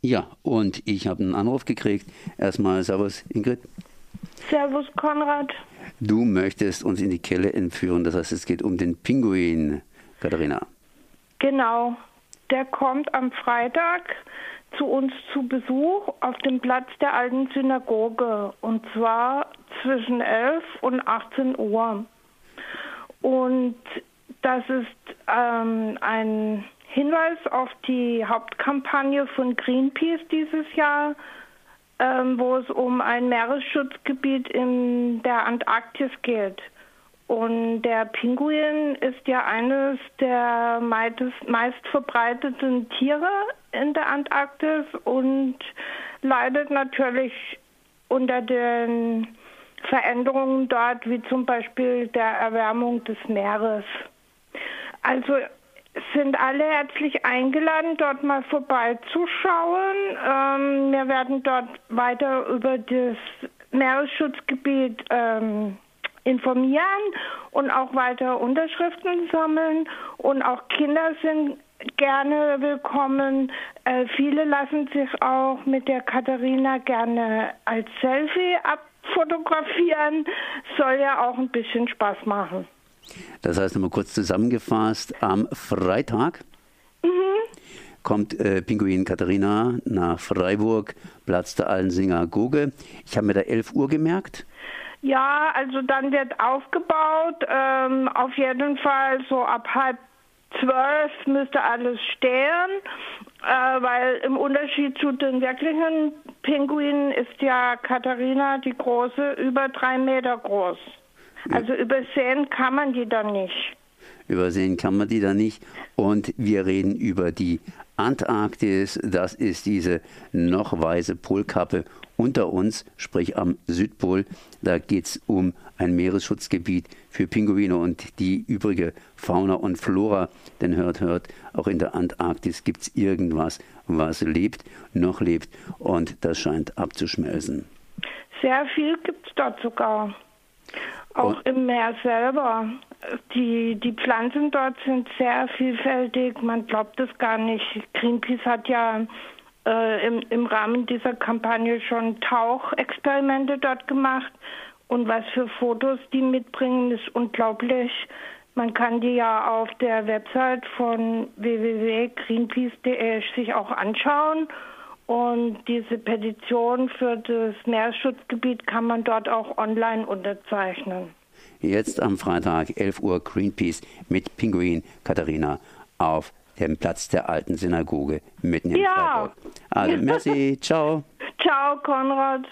Ja, und ich habe einen Anruf gekriegt. Erstmal Servus, Ingrid. Servus, Konrad. Du möchtest uns in die Kelle entführen. Das heißt, es geht um den Pinguin, Katharina. Genau. Der kommt am Freitag zu uns zu Besuch auf dem Platz der alten Synagoge. Und zwar zwischen 11 und 18 Uhr. Und das ist ähm, ein Hinweis auf die Hauptkampagne von Greenpeace dieses Jahr, ähm, wo es um ein Meeresschutzgebiet in der Antarktis geht. Und der Pinguin ist ja eines der meist verbreiteten Tiere in der Antarktis und leidet natürlich unter den Veränderungen dort, wie zum Beispiel der Erwärmung des Meeres. Also sind alle herzlich eingeladen, dort mal vorbeizuschauen. Ähm, wir werden dort weiter über das Meeresschutzgebiet ähm, informieren und auch weiter Unterschriften sammeln. Und auch Kinder sind gerne willkommen. Äh, viele lassen sich auch mit der Katharina gerne als Selfie abfotografieren. Soll ja auch ein bisschen Spaß machen. Das heißt, nochmal kurz zusammengefasst, am Freitag mhm. kommt äh, Pinguin Katharina nach Freiburg, Platz der Alten Synagoge. Ich habe mir da 11 Uhr gemerkt. Ja, also dann wird aufgebaut. Ähm, auf jeden Fall so ab halb zwölf müsste alles stehen, äh, weil im Unterschied zu den wirklichen Pinguinen ist ja Katharina die große über drei Meter groß. Also übersehen kann man die dann nicht. Übersehen kann man die dann nicht. Und wir reden über die Antarktis. Das ist diese noch weiße Polkappe unter uns, sprich am Südpol. Da geht es um ein Meeresschutzgebiet für Pinguine und die übrige Fauna und Flora. Denn hört, hört, auch in der Antarktis gibt es irgendwas, was lebt, noch lebt und das scheint abzuschmelzen. Sehr viel gibt es dort sogar. Auch im Meer selber. Die, die Pflanzen dort sind sehr vielfältig. Man glaubt es gar nicht. Greenpeace hat ja äh, im, im Rahmen dieser Kampagne schon Tauchexperimente dort gemacht. Und was für Fotos die mitbringen, ist unglaublich. Man kann die ja auf der Website von www.greenpeace.de sich auch anschauen. Und diese Petition für das Meeresschutzgebiet kann man dort auch online unterzeichnen. Jetzt am Freitag, 11 Uhr, Greenpeace mit Pinguin Katharina auf dem Platz der alten Synagoge mitten in ja. Freiburg. Also, merci, ciao. Ciao, Konrad.